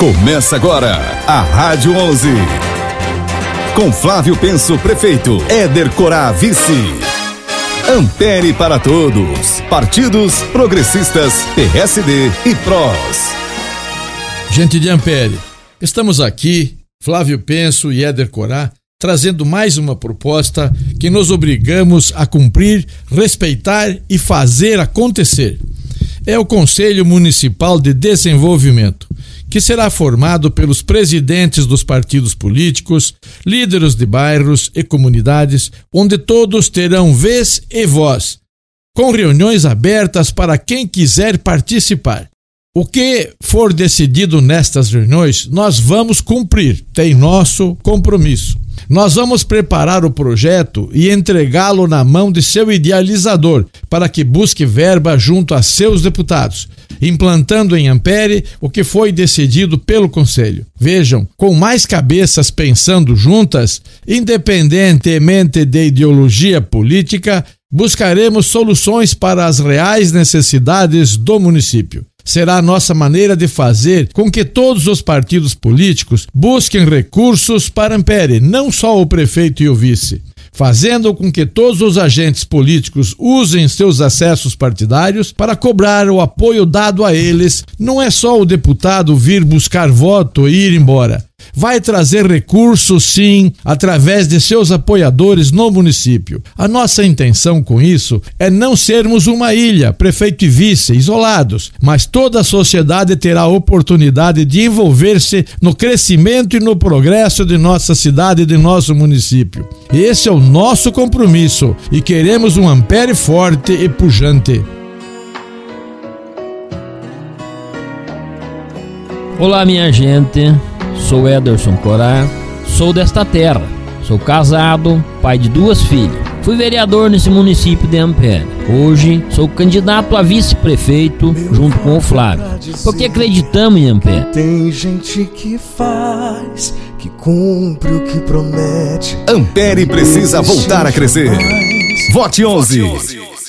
Começa agora a Rádio 11. Com Flávio Penso, prefeito. Éder Corá, vice. Ampere para todos. Partidos progressistas, PSD e PROS. Gente de Ampere, estamos aqui, Flávio Penso e Éder Corá, trazendo mais uma proposta que nos obrigamos a cumprir, respeitar e fazer acontecer. É o Conselho Municipal de Desenvolvimento que será formado pelos presidentes dos partidos políticos, líderes de bairros e comunidades, onde todos terão vez e voz, com reuniões abertas para quem quiser participar. O que for decidido nestas reuniões, nós vamos cumprir, tem nosso compromisso. Nós vamos preparar o projeto e entregá-lo na mão de seu idealizador para que busque verba junto a seus deputados, implantando em Ampere o que foi decidido pelo Conselho. Vejam, com mais cabeças pensando juntas, independentemente de ideologia política, buscaremos soluções para as reais necessidades do município será a nossa maneira de fazer com que todos os partidos políticos busquem recursos para Ampere, não só o prefeito e o vice fazendo com que todos os agentes políticos usem seus acessos partidários para cobrar o apoio dado a eles. Não é só o deputado vir buscar voto e ir embora vai trazer recursos, sim, através de seus apoiadores no município. A nossa intenção com isso é não sermos uma ilha, prefeito e vice, isolados, mas toda a sociedade terá a oportunidade de envolver-se no crescimento e no progresso de nossa cidade e de nosso município. Esse é o nosso compromisso e queremos um ampere forte e pujante. Olá, minha gente. Sou Ederson Corá, sou desta terra. Sou casado, pai de duas filhas. Fui vereador nesse município de Ampere. Hoje sou candidato a vice-prefeito junto com o Flávio. Porque acreditamos em Ampere. Tem gente que faz, que cumpre o que promete. Ampere precisa voltar a crescer. Vote 11.